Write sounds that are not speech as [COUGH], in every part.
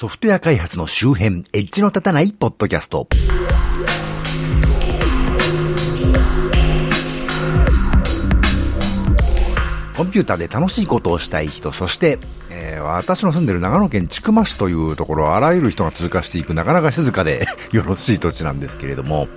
ソフトウェア開発の周辺、エッジの立たないポッドキャスト。コンピューターで楽しいことをしたい人、そして、えー、私の住んでる長野県千曲市というところ、あらゆる人が通過していくなかなか静かで [LAUGHS] よろしい土地なんですけれども、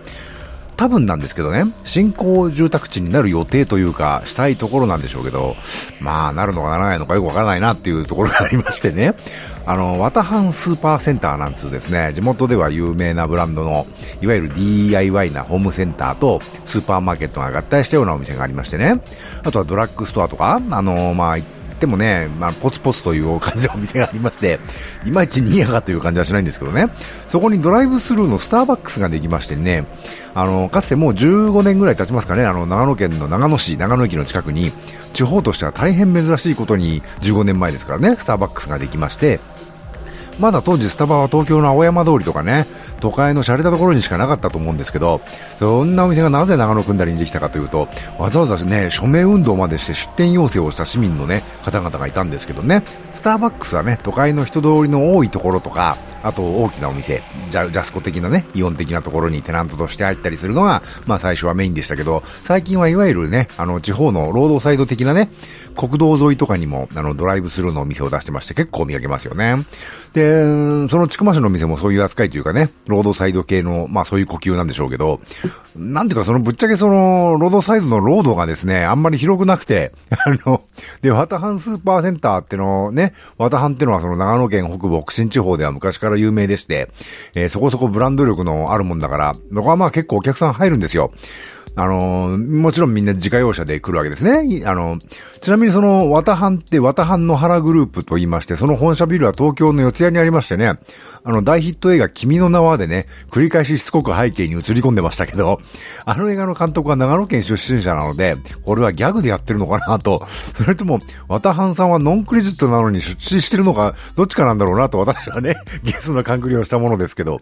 多分なんですけどね、新興住宅地になる予定というか、したいところなんでしょうけど、まあ、なるのかならないのかよくわからないなっていうところがありましてね、[LAUGHS] あの、ワタハンスーパーセンターなんつうですね、地元では有名なブランドの、いわゆる DIY なホームセンターとスーパーマーケットが合体したようなお店がありましてね、あとはドラッグストアとか、あの、まあ、ってもね、まあ、ポツポツという感じのお店がありまして、いまいちにやかという感じはしないんですけどね、そこにドライブスルーのスターバックスができましてね、あの、かつてもう15年ぐらい経ちますかね、あの、長野県の長野市、長野駅の近くに、地方としては大変珍しいことに15年前ですからね、スターバックスができまして、まだ当時スタバは東京の青山通りとかね、都会の洒落たところにしかなかったと思うんですけど、そんなお店がなぜ長野くんだりにできたかというと、わざわざね、署名運動までして出店要請をした市民のね、方々がいたんですけどね、スターバックスはね、都会の人通りの多いところとか、あと大きなお店、ジャジャスコ的なね、イオン的なところにテナントとして入ったりするのが、まあ最初はメインでしたけど、最近はいわゆるね、あの地方の労働サイド的なね、国道沿いとかにも、あのドライブスルーのお店を出してまして結構見上げますよね。で、その千曲市のお店もそういう扱いというかね、ロードサイド系の、まあそういう呼吸なんでしょうけど、なんていうかそのぶっちゃけその、ロードサイドのロードがですね、あんまり広くなくて、[LAUGHS] あの、で、ワタハンスーパーセンターってのね、ワタハンってのはその長野県北部北新地方では昔から有名でして、えー、そこそこブランド力のあるもんだから、僕はまあ結構お客さん入るんですよ。あの、もちろんみんな自家用車で来るわけですね。あの、ちなみにその、ワタハンって、ワタハンの原グループと言いまして、その本社ビルは東京の四谷にありましてね、あの、大ヒット映画、君の名はでね、繰り返ししつこく背景に映り込んでましたけど、[LAUGHS] あの映画の監督は長野県出身者なので、これはギャグでやってるのかなと、[LAUGHS] それとも、ワタハンさんはノンクレジットなのに出資してるのか、どっちかなんだろうなと私はね、[LAUGHS] ゲスの勘繰りをしたものですけど、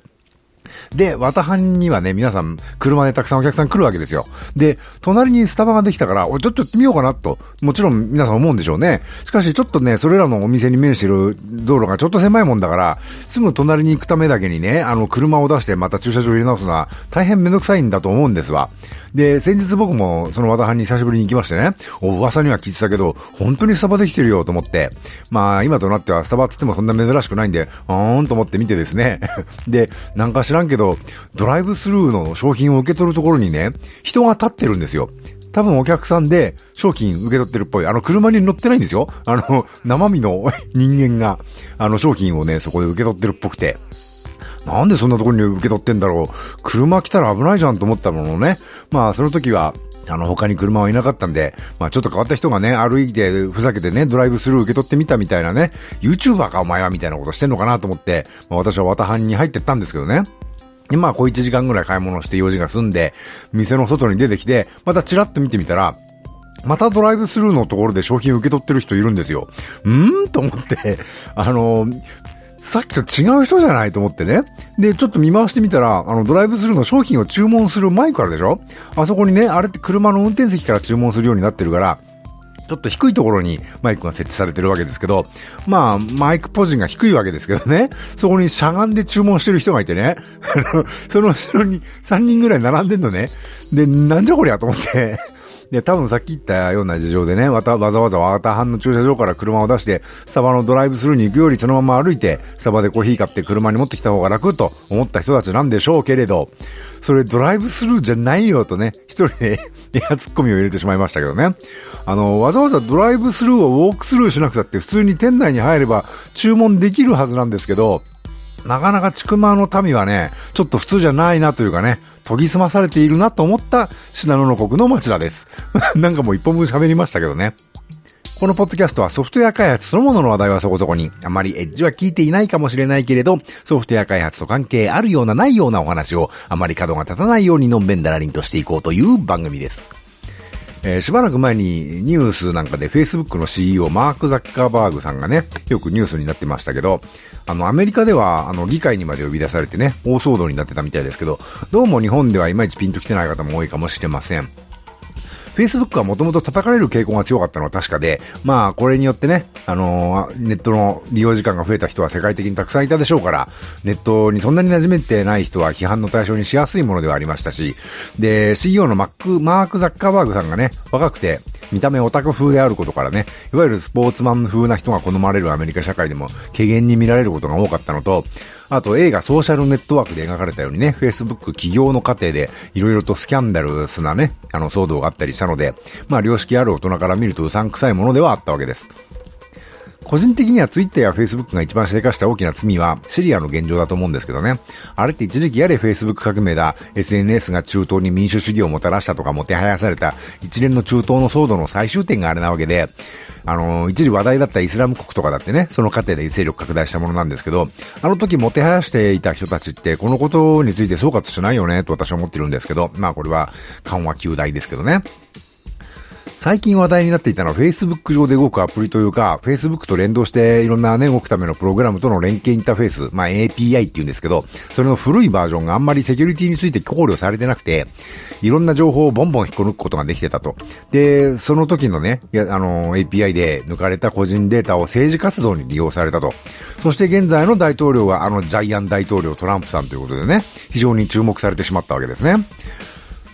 で、綿半にはね、皆さん、車でたくさんお客さん来るわけですよ。で、隣にスタバができたから、おちょっと行ってみようかなと、もちろん皆さん思うんでしょうね。しかし、ちょっとね、それらのお店に面してる道路がちょっと狭いもんだから、すぐ隣に行くためだけにね、あの、車を出してまた駐車場入れ直すのは、大変めんどくさいんだと思うんですわ。で、先日僕もその和田藩に久しぶりに行きましてね、お噂には聞いてたけど、本当にスタバできてるよと思って、まあ今となってはスタバっつってもそんな珍しくないんで、あーんと思って見てですね。[LAUGHS] で、なんか知らんけど、ドライブスルーの商品を受け取るところにね、人が立ってるんですよ。多分お客さんで商品受け取ってるっぽい。あの、車に乗ってないんですよ。あの、生身の人間が、あの、商品をね、そこで受け取ってるっぽくて。なんでそんなところに受け取ってんだろう。車来たら危ないじゃんと思ったものね。まあ、その時は、あの、他に車はいなかったんで、まあちょっと変わった人がね、歩いて、ふざけてね、ドライブスルー受け取ってみたみたいなね、YouTuber かお前はみたいなことしてんのかなと思って、まあ私は綿藩に入ってったんですけどね。で、まあ、小1時間ぐらい買い物して用事が済んで、店の外に出てきて、またチラッと見てみたら、またドライブスルーのところで商品受け取ってる人いるんですよ。んーんと思って、[LAUGHS] あのさっきと違う人じゃないと思ってね。で、ちょっと見回してみたら、あの、ドライブスルーの商品を注文するマイクあるでしょ？あそこにね、あれって車の運転席から注文するようになってるから、ちょっと低いところにマイクが設置されてるわけですけど、まあ、マイクポジが低いわけですけどね、そこにしゃがんで注文してる人がいてね、[LAUGHS] その後ろに3人ぐらい並んでんのね。で、なんじゃこりゃと思ってで、多分さっき言ったような事情でね、わた、わざわざワタハンの駐車場から車を出して、スタバのドライブスルーに行くよりそのまま歩いて、スタバでコーヒー買って車に持ってきた方が楽と思った人たちなんでしょうけれど、それドライブスルーじゃないよとね、一人で [LAUGHS] エアツッコミを入れてしまいましたけどね。あの、わざわざドライブスルーをウォークスルーしなくたって普通に店内に入れば注文できるはずなんですけど、なかなかちくまの民はね、ちょっと普通じゃないなというかね、研ぎ澄まされているなと思ったシナノの国の町田です。[LAUGHS] なんかもう一本分喋りましたけどね。このポッドキャストはソフトウェア開発そのものの話題はそこそこに、あまりエッジは聞いていないかもしれないけれど、ソフトウェア開発と関係あるようなないようなお話を、あまり角が立たないようにのんべんだらりんとしていこうという番組です。えー、しばらく前にニュースなんかで Facebook の CEO マーク・ザッカーバーグさんがね、よくニュースになってましたけど、あの、アメリカでは、あの、議会にまで呼び出されてね、大騒動になってたみたいですけど、どうも日本ではいまいちピンと来てない方も多いかもしれません。Facebook はもともと叩かれる傾向が強かったのは確かで、まあ、これによってね、あのー、ネットの利用時間が増えた人は世界的にたくさんいたでしょうから、ネットにそんなに馴染めてない人は批判の対象にしやすいものではありましたし、で、CEO のマック、マーク・ザッカーバーグさんがね、若くて、見た目オタク風であることからね、いわゆるスポーツマン風な人が好まれるアメリカ社会でも、軽減に見られることが多かったのと、あと映画ソーシャルネットワークで描かれたようにね、Facebook 企業の過程でいろいろとスキャンダルスなね、あの騒動があったりしたので、まあ良識ある大人から見るとうさんくさいものではあったわけです。個人的には Twitter や Facebook が一番しでかした大きな罪はシリアの現状だと思うんですけどね。あれって一時期やれ Facebook 革命だ、SNS が中東に民主主義をもたらしたとかもてはやされた一連の中東の騒動の最終点があれなわけで、あの、一時話題だったイスラム国とかだってね、その過程で勢力拡大したものなんですけど、あの時もてはやしていた人たちって、このことについて総括しないよね、と私は思ってるんですけど、まあこれは緩和球大ですけどね。最近話題になっていたのは Facebook 上で動くアプリというか、Facebook と連動していろんなね、動くためのプログラムとの連携インターフェース、まあ API って言うんですけど、それの古いバージョンがあんまりセキュリティについて考慮されてなくて、いろんな情報をボンボン引っこ抜くことができてたと。で、その時のね、あの、API で抜かれた個人データを政治活動に利用されたと。そして現在の大統領はあのジャイアン大統領トランプさんということでね、非常に注目されてしまったわけですね。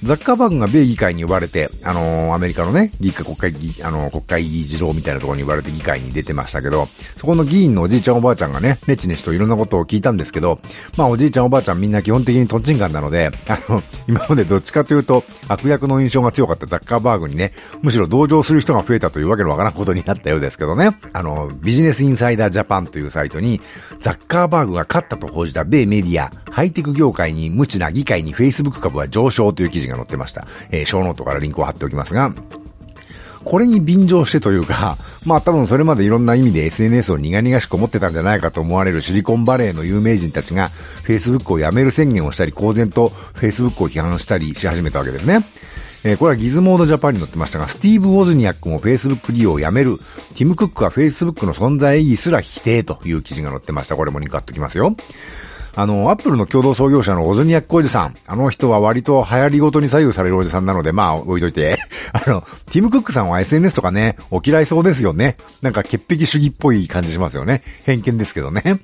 ザッカーバーグが米議会に呼ばれて、あのー、アメリカのね、議会、国会議、あのー、国会議事堂みたいなところに呼ばれて議会に出てましたけど、そこの議員のおじいちゃんおばあちゃんがね、ネチネチといろんなことを聞いたんですけど、まあおじいちゃんおばあちゃんみんな基本的にトンチンカンなので、[LAUGHS] あの、今までどっちかというと悪役の印象が強かったザッカーバーグにね、むしろ同情する人が増えたというわけのわからんことになったようですけどね、あの、 Business Insider Japan というサイトに、ザッカーバーグが勝ったと報じた米メディア、ハイテク業界に無知な議会に Facebook 株は上昇という記事が載ってました。えー、ショーノートからリンクを貼っておきますが、これに便乗してというか、[LAUGHS] まあ多分それまでいろんな意味で SNS を苦々しく思ってたんじゃないかと思われるシリコンバレーの有名人たちが Facebook を辞める宣言をしたり、公然と Facebook を批判したりし始めたわけですね。えー、これはギズモードジャパンに載ってましたが、スティーブ・ウォズニアックも Facebook 利用をやめる。ティム・クックは Facebook の存在意義すら否定という記事が載ってました。これもリンク貼っておきますよ。あの、アップルの共同創業者のオズニアックおじさん。あの人は割と流行りごとに左右されるおじさんなので、まあ、置いといて。あの、ティム・クックさんは SNS とかね、お嫌いそうですよね。なんか潔癖主義っぽい感じしますよね。偏見ですけどね。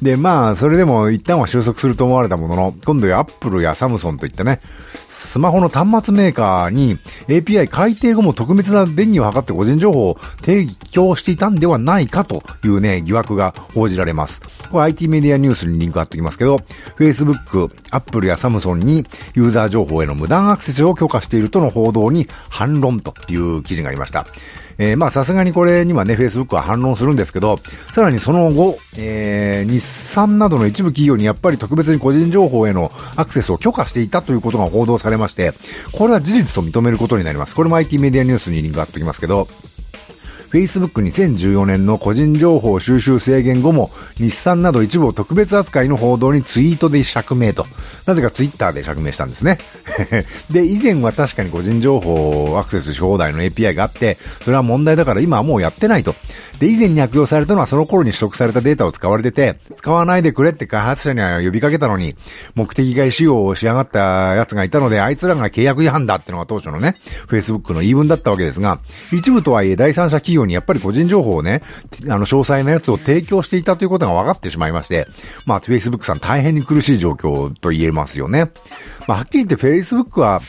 で、まあ、それでも一旦は収束すると思われたものの、今度はアップルやサムソンといったね、スマホの端末メーカーに API 改定後も特別な便宜を図って個人情報を提供していたんではないかというね、疑惑が報じられます。これ IT メディアニュースにリンク貼っておきますけど、Facebook、Apple や Samsung にユーザー情報への無断アクセスを許可しているとの報道に反論という記事がありました。えー、まあさすがにこれにはね、Facebook は反論するんですけど、さらにその後、えー、日産などの一部企業にやっぱり特別に個人情報へのアクセスを許可していたということが報道されまして、これは事実と認めることになります。これも IT メディアニュースにリンク貼っておきますけど、Facebook2014 年の個人情報収集制限後も、日産など一部を特別扱いの報道にツイートで釈明と。なぜかツイッターで釈明したんですね。[LAUGHS] で、以前は確かに個人情報アクセスし放題の API があって、それは問題だから今はもうやってないと。で、以前に悪用されたのはその頃に取得されたデータを使われてて、使わないでくれって開発者には呼びかけたのに、目的外使用をしやがった奴がいたので、あいつらが契約違反だってのが当初のね、Facebook の言い分だったわけですが、一部とはいえ第三者企業にやっぱり個人情報をね、あの、詳細なやつを提供していたということが分かってしまいまして、まあ、Facebook さん大変に苦しい状況と言えますよね。まあ、はっきり言って Facebook は、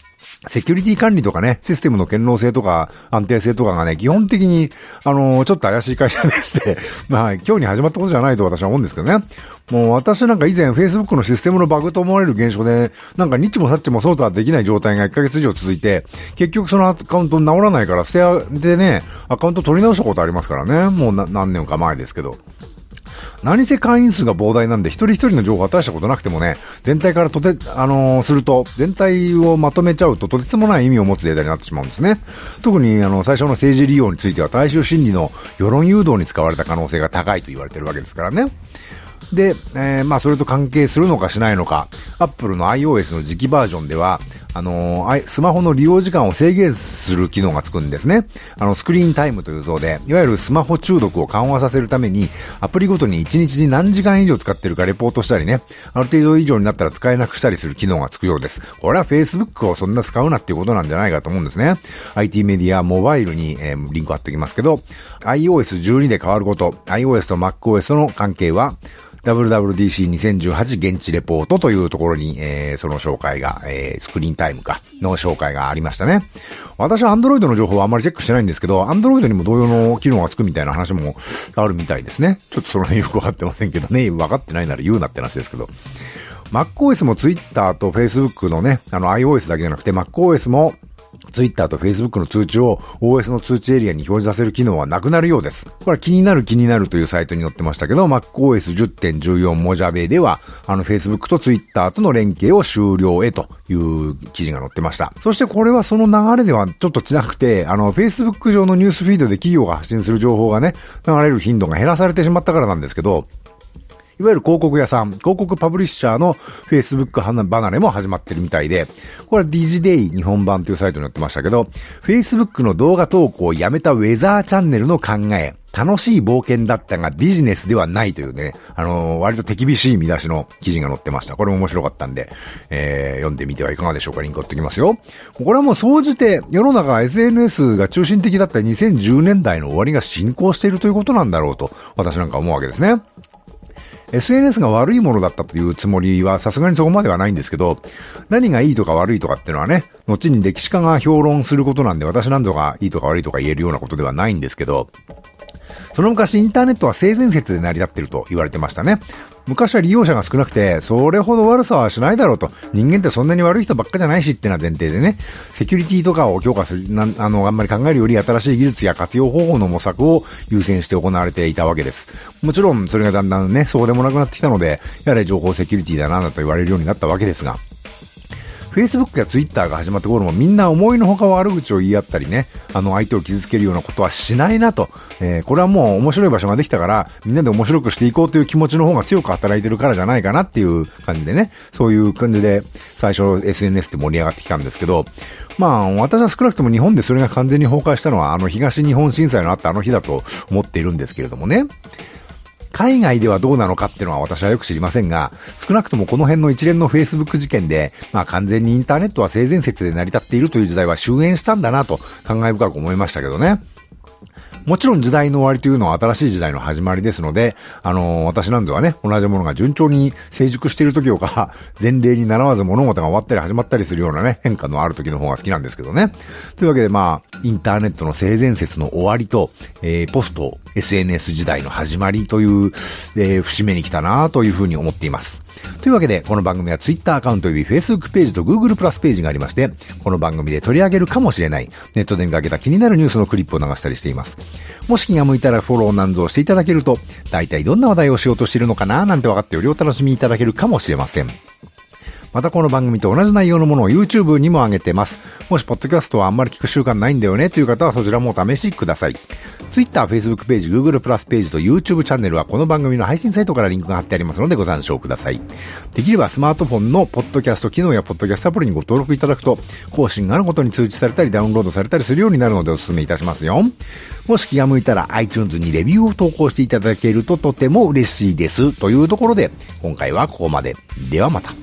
セキュリティ管理とかね、システムの堅牢性とか安定性とかがね、基本的に、あのー、ちょっと怪しい会社でして [LAUGHS] まあ、今日に始まったことじゃないと私は思うんですけどね。もう私なんか以前 Facebook のシステムのバグと思われる現象で、なんかニッチもサッチも操作できない状態が1ヶ月以上続いて、結局そのアカウント治らないから捨ててね、アカウント取り直したことありますからね。もう何年か前ですけど。何せ会員数が膨大なんで、一人一人の情報を渡したことなくてもね、全体からとて、あのー、すると、全体をまとめちゃうととてつもない意味を持つデータになってしまうんですね。特に、あの、最初の政治利用については、大衆心理の世論誘導に使われた可能性が高いと言われてるわけですからね。で、えー、まあ、それと関係するのかしないのか、アップルの iOS の次期バージョンでは、あのー、スマホの利用時間を制限する機能がつくんですね。あの、スクリーンタイムという像で、いわゆるスマホ中毒を緩和させるために、アプリごとに1日に何時間以上使ってるかレポートしたりね、ある程度以上になったら使えなくしたりする機能がつくようです。これは Facebook をそんな使うなっていうことなんじゃないかと思うんですね。IT メディア、モバイルに、えー、リンク貼っておきますけど、iOS12 で変わること、iOS と MacOS との関係は、WWDC2018 現地レポートというところに、えー、その紹介が、えー、スクリーンタイムタイムか、の紹介がありましたね。私は Android の情報はあんまりチェックしてないんですけど、Android にも同様の機能がつくみたいな話もあるみたいですね。ちょっとその辺よくわかってませんけどね、分かってないなら言うなって話ですけど。MacOS も Twitter と Facebook のね、あの iOS だけじゃなくて MacOS も Twitter と Facebook の通知を OS の通知エリアに表示させる機能はなくなるようです。これは気になる気になるというサイトに載ってましたけど、MacOS10.14 モジャベでは、あの Facebook と Twitter との連携を終了へという記事が載ってました。そしてこれはその流れではちょっと違くて、あの Facebook 上のニュースフィードで企業が発信する情報がね、流れる頻度が減らされてしまったからなんですけど、いわゆる広告屋さん、広告パブリッシャーの Facebook 離れも始まってるみたいで、これは DigiDay 日本版というサイトに載ってましたけど、Facebook の動画投稿をやめたウェザーチャンネルの考え、楽しい冒険だったがビジネスではないというね、あのー、割と手厳しい見出しの記事が載ってました。これも面白かったんで、えー、読んでみてはいかがでしょうか。リンク貼っておきますよ。これはもう総じて世の中 SNS が中心的だった2010年代の終わりが進行しているということなんだろうと、私なんか思うわけですね。SNS が悪いものだったというつもりはさすがにそこまではないんですけど、何がいいとか悪いとかっていうのはね、後に歴史家が評論することなんで私なんぞがいいとか悪いとか言えるようなことではないんですけど、その昔インターネットは性善説で成り立ってると言われてましたね。昔は利用者が少なくて、それほど悪さはしないだろうと。人間ってそんなに悪い人ばっかじゃないしっていうのは前提でね、セキュリティとかを強化する、なあの、あんまり考えるより新しい技術や活用方法の模索を優先して行われていたわけです。もちろん、それがだんだんね、そうでもなくなってきたので、やはり情報セキュリティだなだと言われるようになったわけですが、Facebook や Twitter が始まった頃もみんな思いのほか悪口を言い合ったりね、あの相手を傷つけるようなことはしないなと。えー、これはもう面白い場所ができたから、みんなで面白くしていこうという気持ちの方が強く働いてるからじゃないかなっていう感じでね、そういう感じで最初 SNS って盛り上がってきたんですけど、まあ私は少なくとも日本でそれが完全に崩壊したのはあの東日本震災のあったあの日だと思っているんですけれどもね。海外ではどうなのかっていうのは私はよく知りませんが、少なくともこの辺の一連の Facebook 事件で、まあ完全にインターネットは性善説で成り立っているという時代は終焉したんだなと考え深く思いましたけどね。もちろん時代の終わりというのは新しい時代の始まりですので、あのー、私なんではね、同じものが順調に成熟している時をか、[LAUGHS] 前例に習わず物事が終わったり始まったりするようなね、変化のある時の方が好きなんですけどね。というわけでまあ、インターネットの性善説の終わりと、えー、ポスト SNS 時代の始まりという、えー、節目に来たなというふうに思っています。というわけで、この番組は Twitter アカウント及び Facebook ページと Google プラスページがありまして、この番組で取り上げるかもしれない、ネットで見かけた気になるニュースのクリップを流したりしています。もし気が向いたらフォローなんぞをしていただけると、大体どんな話題をしようとしているのかななんて分かってよりお楽しみいただけるかもしれません。またこの番組と同じ内容のものを YouTube にも上げてます。もしポッドキャストはあんまり聞く習慣ないんだよねという方はそちらもお試しください。Twitter、Facebook ページ、Google プラスページと YouTube チャンネルはこの番組の配信サイトからリンクが貼ってありますのでご参照ください。できればスマートフォンのポッドキャスト機能やポッドキャストアプリにご登録いただくと、更新があることに通知されたりダウンロードされたりするようになるのでお勧めいたしますよ。もし気が向いたら iTunes にレビューを投稿していただけるととても嬉しいです。というところで、今回はここまで。ではまた。